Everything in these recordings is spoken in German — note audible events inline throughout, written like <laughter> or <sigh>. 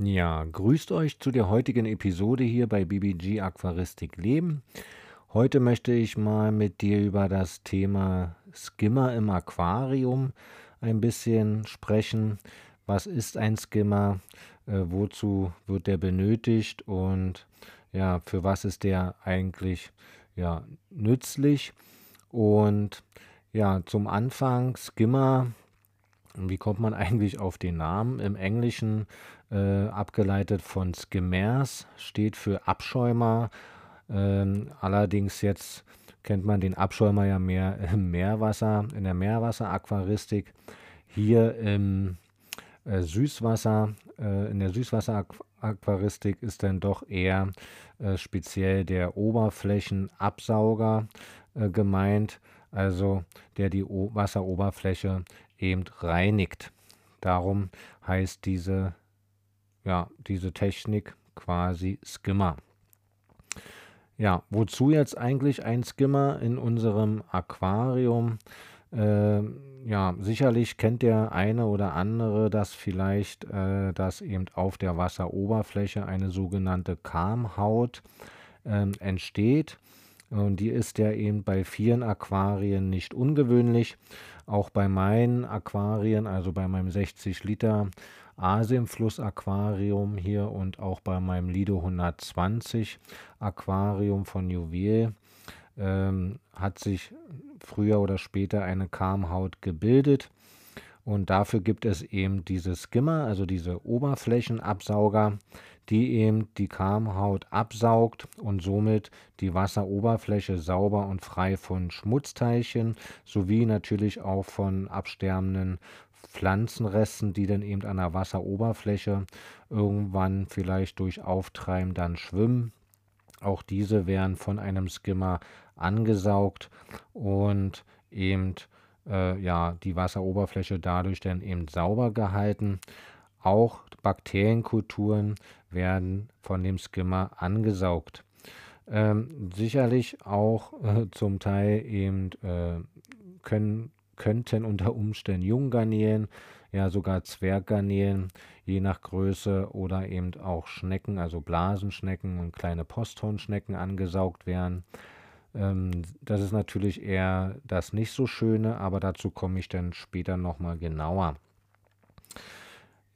Ja, grüßt euch zu der heutigen Episode hier bei BBG Aquaristik Leben. Heute möchte ich mal mit dir über das Thema Skimmer im Aquarium ein bisschen sprechen. Was ist ein Skimmer? Äh, wozu wird der benötigt? Und ja, für was ist der eigentlich ja, nützlich? Und ja, zum Anfang Skimmer wie kommt man <laughs> eigentlich auf den Namen? Im Englischen äh, abgeleitet von Skimmers, steht für Abschäumer. Ähm, allerdings jetzt kennt man den Abschäumer ja mehr <laughs> im Meerwasser, in der Meerwasseraquaristik. Hier im äh, Süßwasser, äh, in der Süßwasseraquaristik ist dann doch eher äh, speziell der Oberflächenabsauger äh, gemeint, also der die o Wasseroberfläche eben reinigt. Darum heißt diese, ja, diese Technik quasi Skimmer. Ja, wozu jetzt eigentlich ein Skimmer in unserem Aquarium? Äh, ja, sicherlich kennt der eine oder andere das vielleicht, äh, dass eben auf der Wasseroberfläche eine sogenannte Karmhaut äh, entsteht. Und die ist ja eben bei vielen Aquarien nicht ungewöhnlich. Auch bei meinen Aquarien, also bei meinem 60 Liter Asienfluss-Aquarium hier und auch bei meinem Lido 120 Aquarium von Juwel, ähm, hat sich früher oder später eine Karmhaut gebildet. Und dafür gibt es eben diese Skimmer, also diese Oberflächenabsauger, die eben die Karmhaut absaugt und somit die Wasseroberfläche sauber und frei von Schmutzteilchen sowie natürlich auch von absterbenden Pflanzenresten, die dann eben an der Wasseroberfläche irgendwann vielleicht durch Auftreiben dann schwimmen. Auch diese werden von einem Skimmer angesaugt und eben äh, ja, die Wasseroberfläche dadurch dann eben sauber gehalten. Auch Bakterienkulturen werden von dem Skimmer angesaugt. Ähm, sicherlich auch äh, zum Teil eben äh, können, könnten unter Umständen Junggarnelen, ja sogar Zwerggarnelen, je nach Größe oder eben auch Schnecken, also Blasenschnecken und kleine Posthornschnecken angesaugt werden. Ähm, das ist natürlich eher das nicht so Schöne, aber dazu komme ich dann später nochmal genauer.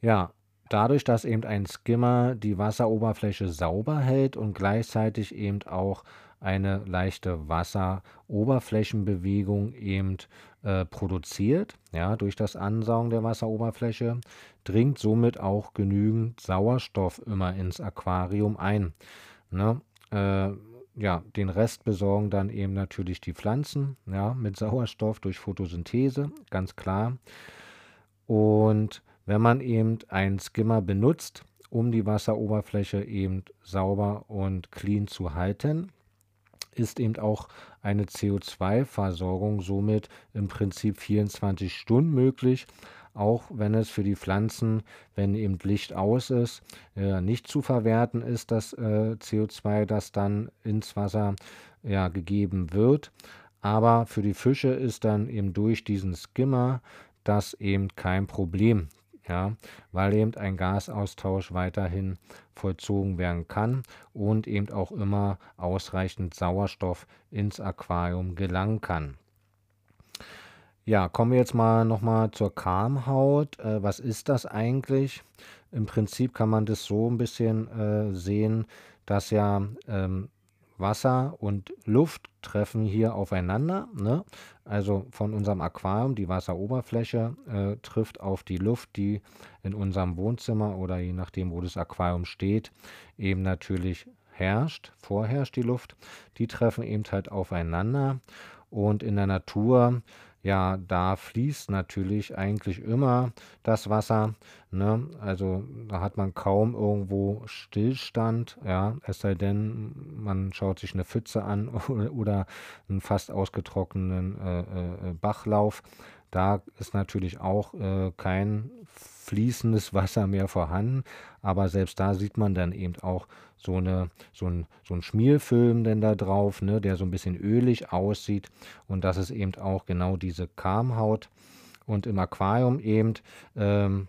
Ja, dadurch, dass eben ein Skimmer die Wasseroberfläche sauber hält und gleichzeitig eben auch eine leichte Wasseroberflächenbewegung eben äh, produziert, ja, durch das Ansaugen der Wasseroberfläche, dringt somit auch genügend Sauerstoff immer ins Aquarium ein. Ne? Äh, ja, den Rest besorgen dann eben natürlich die Pflanzen, ja, mit Sauerstoff durch Photosynthese, ganz klar. Und wenn man eben einen Skimmer benutzt, um die Wasseroberfläche eben sauber und clean zu halten, ist eben auch eine CO2-Versorgung somit im Prinzip 24 Stunden möglich auch wenn es für die Pflanzen, wenn eben Licht aus ist, äh, nicht zu verwerten ist, das äh, CO2, das dann ins Wasser ja, gegeben wird. Aber für die Fische ist dann eben durch diesen Skimmer das eben kein Problem. Ja, weil eben ein Gasaustausch weiterhin vollzogen werden kann und eben auch immer ausreichend Sauerstoff ins Aquarium gelangen kann. Ja, kommen wir jetzt mal nochmal zur Karmhaut. Äh, was ist das eigentlich? Im Prinzip kann man das so ein bisschen äh, sehen, dass ja ähm, Wasser und Luft treffen hier aufeinander. Ne? Also von unserem Aquarium, die Wasseroberfläche äh, trifft auf die Luft, die in unserem Wohnzimmer oder je nachdem, wo das Aquarium steht, eben natürlich herrscht, vorherrscht die Luft. Die treffen eben halt aufeinander. Und in der Natur ja, da fließt natürlich eigentlich immer das Wasser. Ne? Also da hat man kaum irgendwo Stillstand, ja, es sei denn, man schaut sich eine Pfütze an <laughs> oder einen fast ausgetrockneten äh, äh, Bachlauf. Da ist natürlich auch äh, kein fließendes Wasser mehr vorhanden, aber selbst da sieht man dann eben auch so, eine, so, ein, so ein Schmierfilm denn da drauf, ne, der so ein bisschen ölig aussieht. Und das ist eben auch genau diese Karmhaut und im Aquarium eben, ähm,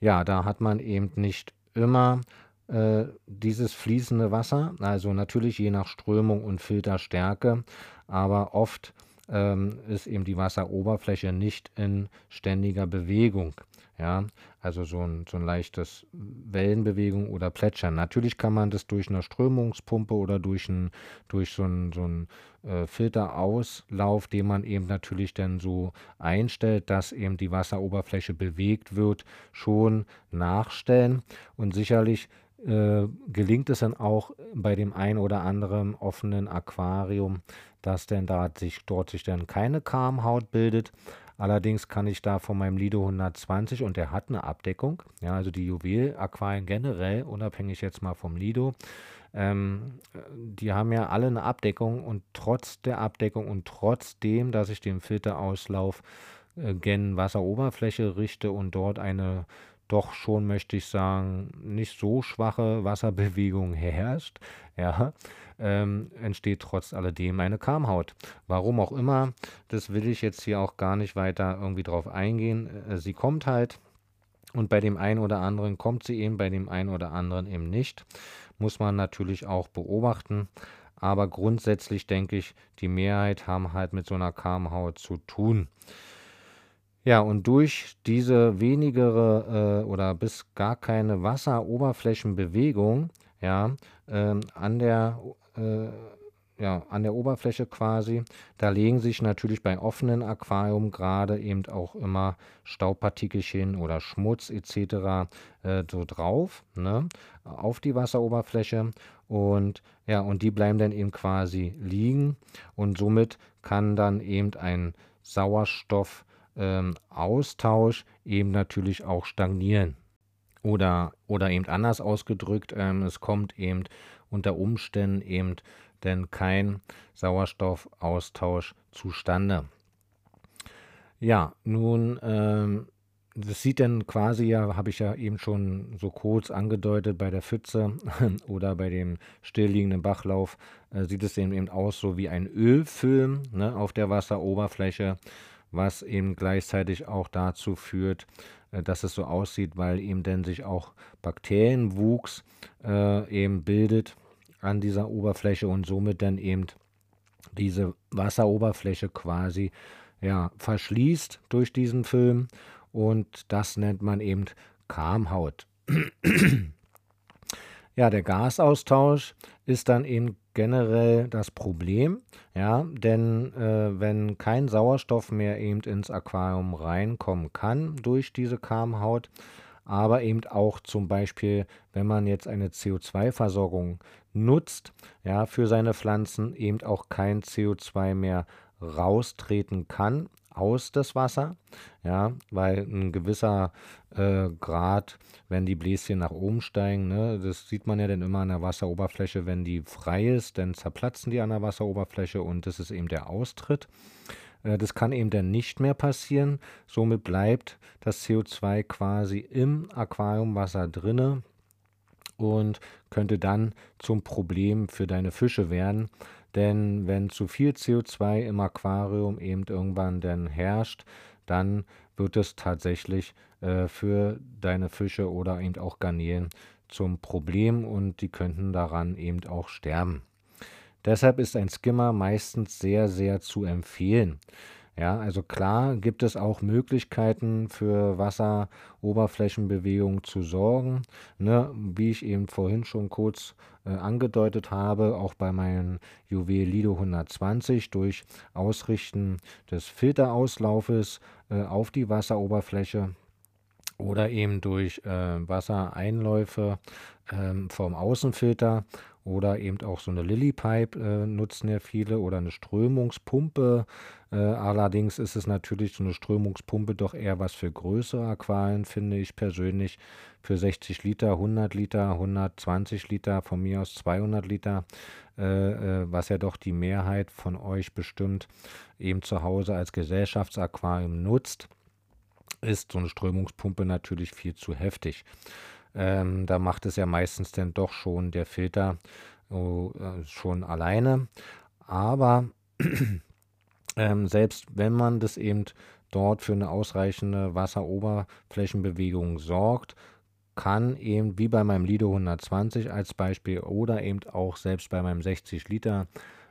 ja, da hat man eben nicht immer äh, dieses fließende Wasser, also natürlich je nach Strömung und Filterstärke, aber oft ähm, ist eben die Wasseroberfläche nicht in ständiger Bewegung. Ja, also so ein, so ein leichtes Wellenbewegung oder Plätschern. Natürlich kann man das durch eine Strömungspumpe oder durch, ein, durch so einen so äh, Filterauslauf, den man eben natürlich dann so einstellt, dass eben die Wasseroberfläche bewegt wird, schon nachstellen. Und sicherlich äh, gelingt es dann auch bei dem ein oder anderen offenen Aquarium, dass denn da sich, dort sich dann keine Karmhaut bildet. Allerdings kann ich da von meinem Lido 120 und der hat eine Abdeckung, ja, also die Juwel-Aquarien generell, unabhängig jetzt mal vom Lido, ähm, die haben ja alle eine Abdeckung und trotz der Abdeckung und trotzdem, dass ich den Filterauslauf äh, gen Wasseroberfläche richte und dort eine doch schon, möchte ich sagen, nicht so schwache Wasserbewegung herrscht, ja, ähm, entsteht trotz alledem eine Karmhaut. Warum auch immer, das will ich jetzt hier auch gar nicht weiter irgendwie drauf eingehen. Äh, sie kommt halt und bei dem einen oder anderen kommt sie eben, bei dem einen oder anderen eben nicht. Muss man natürlich auch beobachten. Aber grundsätzlich denke ich, die Mehrheit haben halt mit so einer Karmhaut zu tun. Ja, und durch diese wenigere äh, oder bis gar keine Wasseroberflächenbewegung, ja, ähm, an der äh, ja, an der Oberfläche quasi. Da legen sich natürlich bei offenen Aquarium gerade eben auch immer Staubpartikelchen oder Schmutz etc. Äh, so drauf, ne, auf die Wasseroberfläche. Und ja, und die bleiben dann eben quasi liegen und somit kann dann eben ein Sauerstoff ähm, Austausch eben natürlich auch stagnieren. Oder, oder eben anders ausgedrückt, ähm, es kommt eben unter Umständen eben denn kein Sauerstoffaustausch zustande. Ja, nun, ähm, das sieht dann quasi ja, habe ich ja eben schon so kurz angedeutet, bei der Pfütze <laughs> oder bei dem stillliegenden Bachlauf, äh, sieht es eben aus so wie ein Ölfilm ne, auf der Wasseroberfläche was eben gleichzeitig auch dazu führt, äh, dass es so aussieht, weil eben dann sich auch Bakterienwuchs äh, eben bildet an dieser Oberfläche und somit dann eben diese Wasseroberfläche quasi ja, verschließt durch diesen Film und das nennt man eben Karmhaut. <clears throat> ja, der Gasaustausch ist dann eben generell das Problem, ja, denn äh, wenn kein Sauerstoff mehr eben ins Aquarium reinkommen kann durch diese Karmhaut, aber eben auch zum Beispiel, wenn man jetzt eine CO2-Versorgung nutzt, ja, für seine Pflanzen eben auch kein CO2 mehr raustreten kann aus das Wasser, ja, weil ein gewisser äh, Grad, wenn die Bläschen nach oben steigen, ne, das sieht man ja dann immer an der Wasseroberfläche, wenn die frei ist, dann zerplatzen die an der Wasseroberfläche und das ist eben der Austritt. Äh, das kann eben dann nicht mehr passieren. Somit bleibt das CO2 quasi im Aquariumwasser drinne und könnte dann zum Problem für deine Fische werden. Denn wenn zu viel CO2 im Aquarium eben irgendwann dann herrscht, dann wird es tatsächlich äh, für deine Fische oder eben auch Garnelen zum Problem und die könnten daran eben auch sterben. Deshalb ist ein Skimmer meistens sehr, sehr zu empfehlen. Ja, also klar gibt es auch Möglichkeiten für Wasseroberflächenbewegung zu sorgen. Ne? Wie ich eben vorhin schon kurz äh, angedeutet habe, auch bei meinem Juwel Lido 120 durch Ausrichten des Filterauslaufes äh, auf die Wasseroberfläche oder eben durch äh, Wassereinläufe ähm, vom Außenfilter oder eben auch so eine Lillypipe äh, nutzen ja viele oder eine Strömungspumpe. Äh, allerdings ist es natürlich so eine Strömungspumpe doch eher was für größere Aquarien, finde ich persönlich. Für 60 Liter, 100 Liter, 120 Liter, von mir aus 200 Liter, äh, äh, was ja doch die Mehrheit von euch bestimmt eben zu Hause als Gesellschaftsaquarium nutzt, ist so eine Strömungspumpe natürlich viel zu heftig. Ähm, da macht es ja meistens dann doch schon der Filter oh, äh, schon alleine. Aber <clears throat> ähm, selbst wenn man das eben dort für eine ausreichende Wasseroberflächenbewegung sorgt, kann eben wie bei meinem Lido 120 als Beispiel oder eben auch selbst bei meinem 60 Liter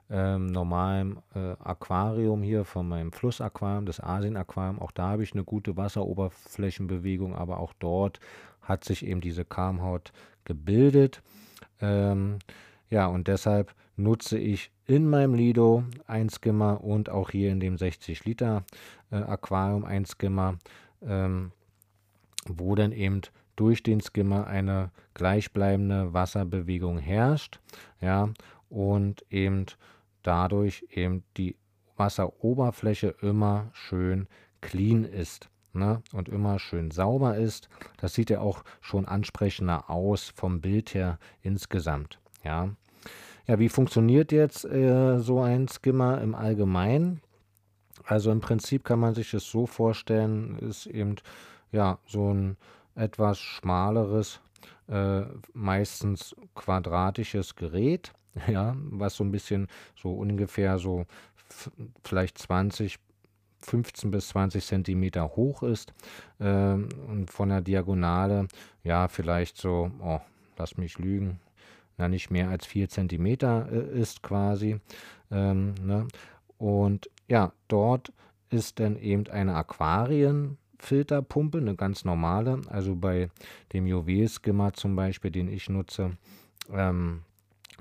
ähm, normalen äh, Aquarium hier von meinem Flussaquarium, das Asien-Aquarium, auch da habe ich eine gute Wasseroberflächenbewegung, aber auch dort hat sich eben diese Karmhaut gebildet. Ähm, ja, und deshalb nutze ich in meinem Lido ein Skimmer und auch hier in dem 60 Liter äh, Aquarium ein Skimmer, ähm, wo dann eben durch den Skimmer eine gleichbleibende Wasserbewegung herrscht, ja, und eben dadurch eben die Wasseroberfläche immer schön clean ist ne, und immer schön sauber ist. Das sieht ja auch schon ansprechender aus vom Bild her insgesamt. Ja, ja wie funktioniert jetzt äh, so ein Skimmer im Allgemeinen? Also im Prinzip kann man sich es so vorstellen, ist eben ja so ein etwas schmaleres, äh, meistens quadratisches Gerät, ja, was so ein bisschen so ungefähr so vielleicht 20 15 bis 20 Zentimeter hoch ist ähm, und von der Diagonale, ja, vielleicht so, oh, lass mich lügen, na, nicht mehr als 4 Zentimeter äh, ist quasi. Ähm, ne? Und ja, dort ist dann eben eine Aquarienfilterpumpe, eine ganz normale. Also bei dem Juwelskimmer zum Beispiel, den ich nutze, ähm,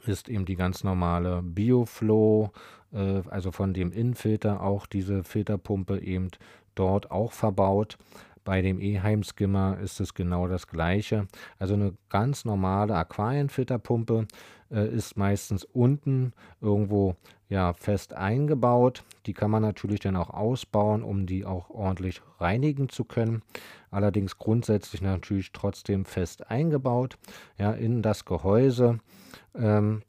ist eben die ganz normale Bioflow äh, also von dem Innenfilter auch diese Filterpumpe eben dort auch verbaut. Bei dem E-Heim-Skimmer ist es genau das gleiche. Also eine ganz normale Aquarienfilterpumpe äh, ist meistens unten irgendwo ja, fest eingebaut. Die kann man natürlich dann auch ausbauen, um die auch ordentlich reinigen zu können. Allerdings grundsätzlich natürlich trotzdem fest eingebaut ja, in das Gehäuse. Ähm,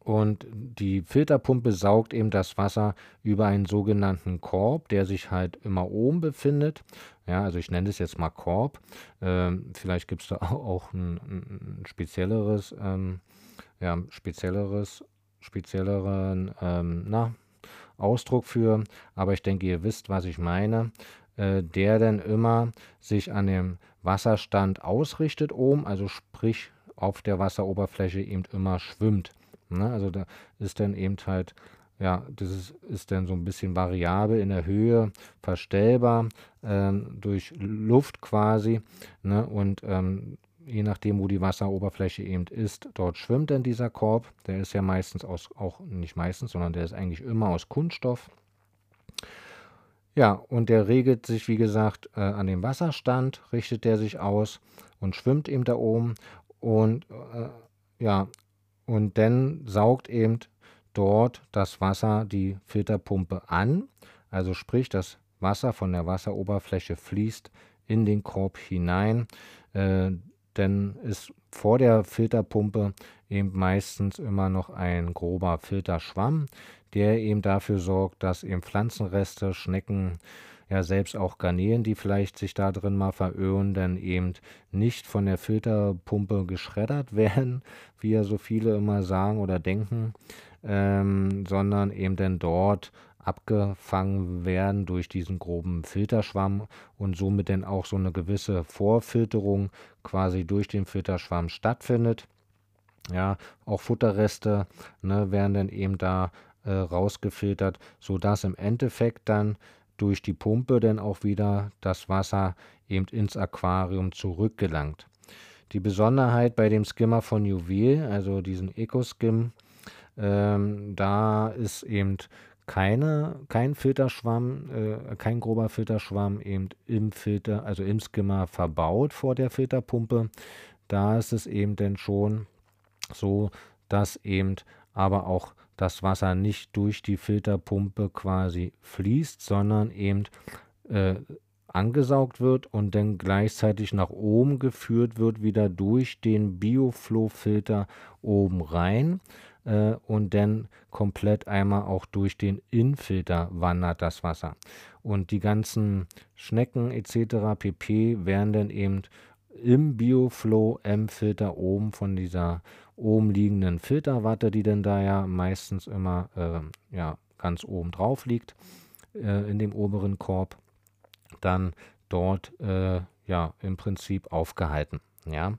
und die Filterpumpe saugt eben das Wasser über einen sogenannten Korb, der sich halt immer oben befindet. Ja, also ich nenne es jetzt mal Korb. Ähm, vielleicht gibt es da <laughs> auch ein, ein spezielleres, ähm, ja, spezielleres, spezielleren, ähm, na, Ausdruck für. Aber ich denke, ihr wisst, was ich meine. Äh, der dann immer sich an dem Wasserstand ausrichtet oben, also sprich auf der Wasseroberfläche eben immer schwimmt. Ne? Also da ist dann eben halt, ja, das ist, ist dann so ein bisschen variabel in der Höhe, verstellbar ähm, durch Luft quasi. Ne? Und ähm, je nachdem, wo die Wasseroberfläche eben ist, dort schwimmt dann dieser Korb. Der ist ja meistens aus, auch nicht meistens, sondern der ist eigentlich immer aus Kunststoff. Ja, und der regelt sich, wie gesagt, äh, an dem Wasserstand, richtet der sich aus und schwimmt eben da oben. Und äh, ja, und dann saugt eben dort das Wasser die Filterpumpe an. Also sprich, das Wasser von der Wasseroberfläche fließt in den Korb hinein. Äh, denn ist vor der Filterpumpe eben meistens immer noch ein grober Filterschwamm, der eben dafür sorgt, dass eben Pflanzenreste, Schnecken, ja selbst auch Garnelen, die vielleicht sich da drin mal verirren, dann eben nicht von der Filterpumpe geschreddert <laughs> werden, wie ja so viele immer sagen oder denken, ähm, sondern eben dann dort abgefangen werden durch diesen groben Filterschwamm und somit dann auch so eine gewisse Vorfilterung quasi durch den Filterschwamm stattfindet. Ja, auch Futterreste ne, werden dann eben da äh, rausgefiltert, sodass im Endeffekt dann durch die Pumpe dann auch wieder das Wasser eben ins Aquarium zurückgelangt. Die Besonderheit bei dem Skimmer von Juwel, also diesen Eco-Skim, ähm, da ist eben keine, kein Filterschwamm, äh, kein grober Filterschwamm eben im Filter, also im Skimmer verbaut vor der Filterpumpe. Da ist es eben dann schon so, dass eben aber auch das Wasser nicht durch die Filterpumpe quasi fließt, sondern eben äh, angesaugt wird und dann gleichzeitig nach oben geführt wird, wieder durch den Bioflow-Filter oben rein äh, und dann komplett einmal auch durch den Infilter wandert das Wasser. Und die ganzen Schnecken etc. pp. werden dann eben im Bioflow M-Filter oben von dieser oben liegenden Filterwatte, die dann da ja meistens immer äh, ja, ganz oben drauf liegt, äh, in dem oberen Korb, dann dort äh, ja im Prinzip aufgehalten. Ja,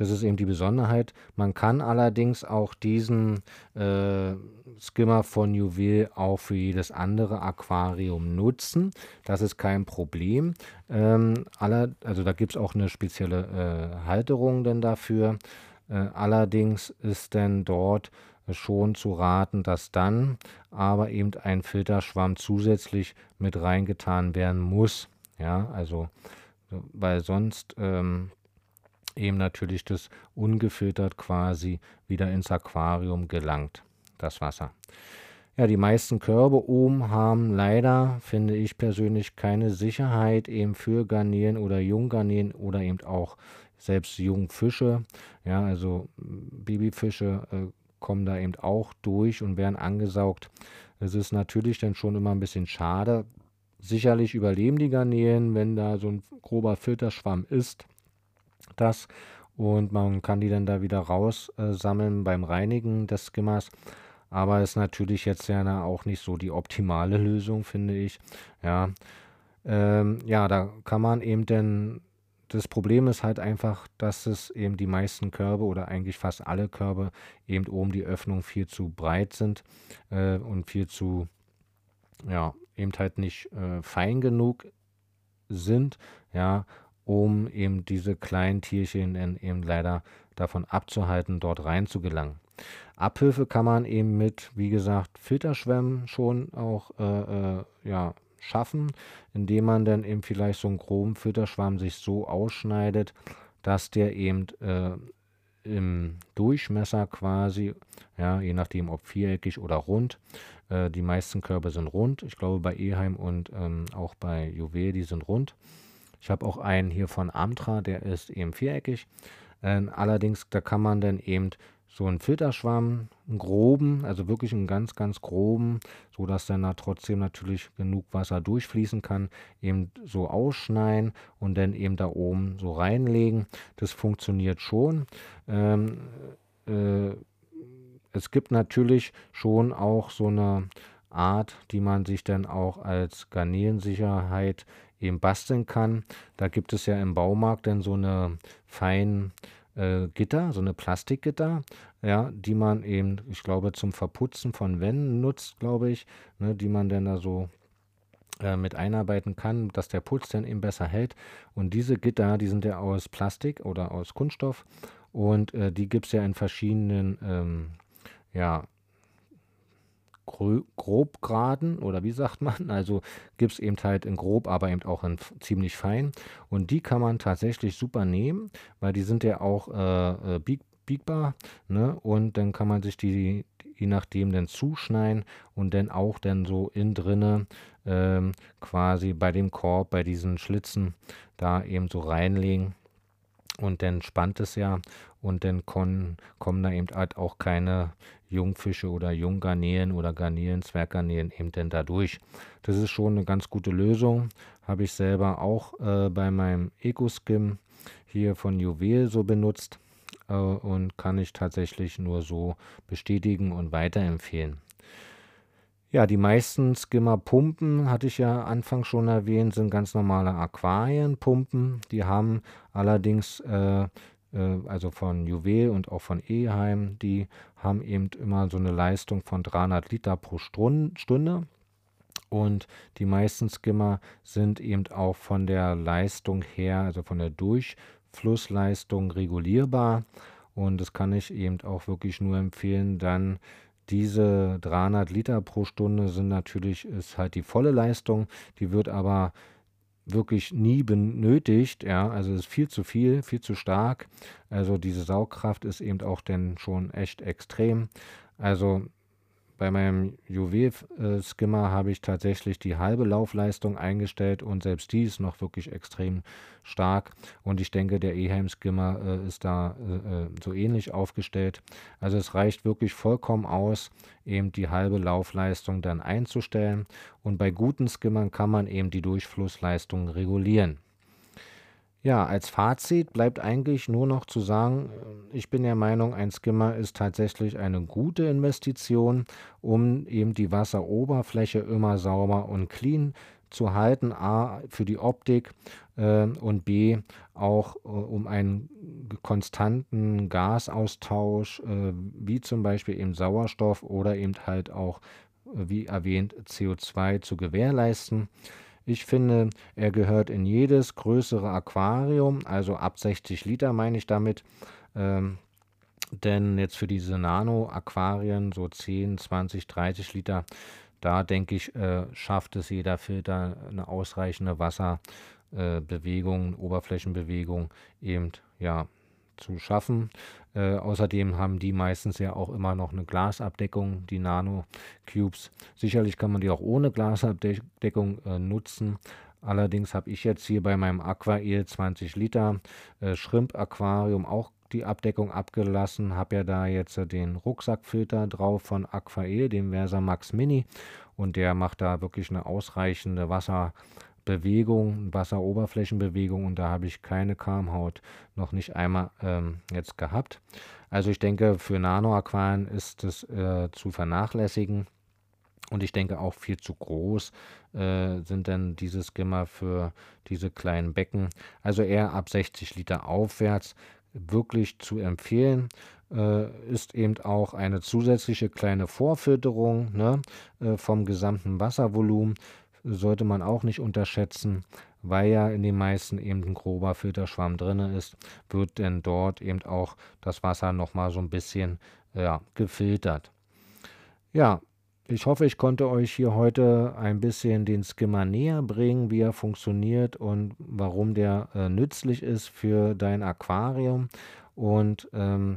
das ist eben die Besonderheit. Man kann allerdings auch diesen äh, Skimmer von Juwel auch für jedes andere Aquarium nutzen. Das ist kein Problem. Ähm, aller, also da gibt es auch eine spezielle äh, Halterung denn dafür. Äh, allerdings ist denn dort schon zu raten, dass dann aber eben ein Filterschwamm zusätzlich mit reingetan werden muss. Ja, also weil sonst ähm, eben natürlich das ungefiltert quasi wieder ins Aquarium gelangt, das Wasser. Ja, die meisten Körbe oben haben leider, finde ich persönlich, keine Sicherheit eben für Garnelen oder Junggarnelen oder eben auch selbst Jungfische. Ja, also Babyfische äh, kommen da eben auch durch und werden angesaugt. Es ist natürlich dann schon immer ein bisschen schade. Sicherlich überleben die Garnelen, wenn da so ein grober Filterschwamm ist das und man kann die dann da wieder raussammeln äh, beim Reinigen des Skimmers. Aber ist natürlich jetzt ja auch nicht so die optimale Lösung, finde ich. Ja, ähm, ja, da kann man eben denn, das Problem ist halt einfach, dass es eben die meisten Körbe oder eigentlich fast alle Körbe eben oben die Öffnungen viel zu breit sind äh, und viel zu, ja, eben halt nicht äh, fein genug sind. Ja, um eben diese kleinen Tierchen eben leider davon abzuhalten, dort rein zu gelangen. Abhilfe kann man eben mit, wie gesagt, Filterschwämmen schon auch äh, äh, ja, schaffen, indem man dann eben vielleicht so einen groben Filterschwamm sich so ausschneidet, dass der eben äh, im Durchmesser quasi, ja, je nachdem ob viereckig oder rund, äh, die meisten Körbe sind rund. Ich glaube bei Eheim und ähm, auch bei Juwel, die sind rund. Ich habe auch einen hier von Amtra, der ist eben viereckig. Äh, allerdings, da kann man dann eben so einen Filterschwamm, einen groben, also wirklich einen ganz, ganz groben, so dass dann da trotzdem natürlich genug Wasser durchfließen kann, eben so ausschneiden und dann eben da oben so reinlegen. Das funktioniert schon. Ähm, äh, es gibt natürlich schon auch so eine Art, die man sich dann auch als Garnelensicherheit eben basteln kann. Da gibt es ja im Baumarkt dann so eine feinen äh, Gitter, so eine Plastikgitter, ja, die man eben, ich glaube, zum Verputzen von Wänden nutzt, glaube ich, ne, die man dann da so äh, mit einarbeiten kann, dass der Putz dann eben besser hält. Und diese Gitter, die sind ja aus Plastik oder aus Kunststoff und äh, die gibt es ja in verschiedenen ähm, ja, grobgraden oder wie sagt man? <laughs> Also gibt es eben halt in grob, aber eben auch in ziemlich fein. Und die kann man tatsächlich super nehmen, weil die sind ja auch äh, äh, bieg, biegbar. Ne? Und dann kann man sich die je nachdem dann zuschneiden und dann auch dann so in drinne ähm, quasi bei dem Korb, bei diesen Schlitzen da eben so reinlegen und dann spannt es ja und dann kommen da eben halt auch keine Jungfische oder Junggarnelen oder Garnelen, Zwerggarnelen eben denn dadurch. Das ist schon eine ganz gute Lösung. Habe ich selber auch äh, bei meinem Ecoskim hier von Juwel so benutzt äh, und kann ich tatsächlich nur so bestätigen und weiterempfehlen. Ja, die meisten Skimmerpumpen, hatte ich ja anfangs schon erwähnt, sind ganz normale Aquarienpumpen. Die haben allerdings äh, also von Juwel und auch von Eheim, die haben eben immer so eine Leistung von 300 Liter pro Stunde. Und die meisten Skimmer sind eben auch von der Leistung her, also von der Durchflussleistung regulierbar. Und das kann ich eben auch wirklich nur empfehlen, dann diese 300 Liter pro Stunde sind natürlich, ist halt die volle Leistung, die wird aber wirklich nie benötigt. Ja, also es ist viel zu viel, viel zu stark. Also diese Saugkraft ist eben auch dann schon echt extrem. Also bei meinem Juwel-Skimmer habe ich tatsächlich die halbe Laufleistung eingestellt und selbst die ist noch wirklich extrem stark. Und ich denke, der Eheim-Skimmer äh, ist da äh, äh, so ähnlich aufgestellt. Also es reicht wirklich vollkommen aus, eben die halbe Laufleistung dann einzustellen. Und bei guten Skimmern kann man eben die Durchflussleistung regulieren. Ja, als Fazit bleibt eigentlich nur noch zu sagen, ich bin der Meinung, ein Skimmer ist tatsächlich eine gute Investition, um eben die Wasseroberfläche immer sauber und clean zu halten, a für die Optik äh, und b auch äh, um einen konstanten Gasaustausch, äh, wie zum Beispiel eben Sauerstoff oder eben halt auch, äh, wie erwähnt, CO2 zu gewährleisten. Ich finde, er gehört in jedes größere Aquarium, also ab 60 Liter meine ich damit. Ähm, denn jetzt für diese Nano-Aquarien, so 10, 20, 30 Liter, da denke ich, äh, schafft es jeder Filter eine ausreichende Wasserbewegung, äh, Oberflächenbewegung eben ja, zu schaffen. Äh, außerdem haben die meistens ja auch immer noch eine Glasabdeckung, die Nano-Cubes. Sicherlich kann man die auch ohne Glasabdeckung äh, nutzen. Allerdings habe ich jetzt hier bei meinem Aquael 20 Liter äh, Shrimp-Aquarium auch die Abdeckung abgelassen, habe ja da jetzt den Rucksackfilter drauf von Aquael, dem Versa Max Mini und der macht da wirklich eine ausreichende Wasserbewegung, Wasseroberflächenbewegung und da habe ich keine Karmhaut noch nicht einmal ähm, jetzt gehabt. Also ich denke, für Nano-Aquarien ist es äh, zu vernachlässigen. Und ich denke auch viel zu groß äh, sind dann diese Skimmer für diese kleinen Becken. Also eher ab 60 Liter aufwärts wirklich zu empfehlen. Äh, ist eben auch eine zusätzliche kleine Vorfilterung ne, äh, vom gesamten Wasservolumen. Sollte man auch nicht unterschätzen, weil ja in den meisten eben ein grober Filterschwamm drin ist, wird denn dort eben auch das Wasser nochmal so ein bisschen ja, gefiltert. Ja, ich hoffe, ich konnte euch hier heute ein bisschen den Skimmer näher bringen, wie er funktioniert und warum der äh, nützlich ist für dein Aquarium. Und ähm,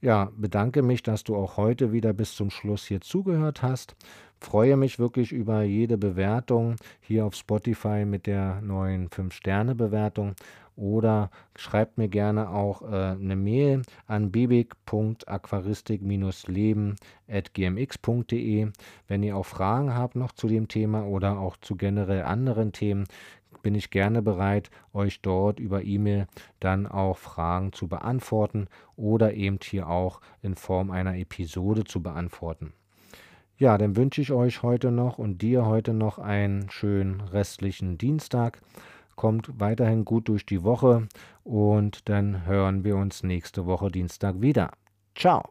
ja, bedanke mich, dass du auch heute wieder bis zum Schluss hier zugehört hast. Freue mich wirklich über jede Bewertung hier auf Spotify mit der neuen 5-Sterne-Bewertung oder schreibt mir gerne auch äh, eine Mail an bibig.aquaristik-leben.gmx.de. Wenn ihr auch Fragen habt noch zu dem Thema oder auch zu generell anderen Themen, bin ich gerne bereit, euch dort über E-Mail dann auch Fragen zu beantworten oder eben hier auch in Form einer Episode zu beantworten. Ja, dann wünsche ich euch heute noch und dir heute noch einen schönen restlichen Dienstag kommt weiterhin gut durch die Woche und dann hören wir uns nächste Woche Dienstag wieder. Ciao.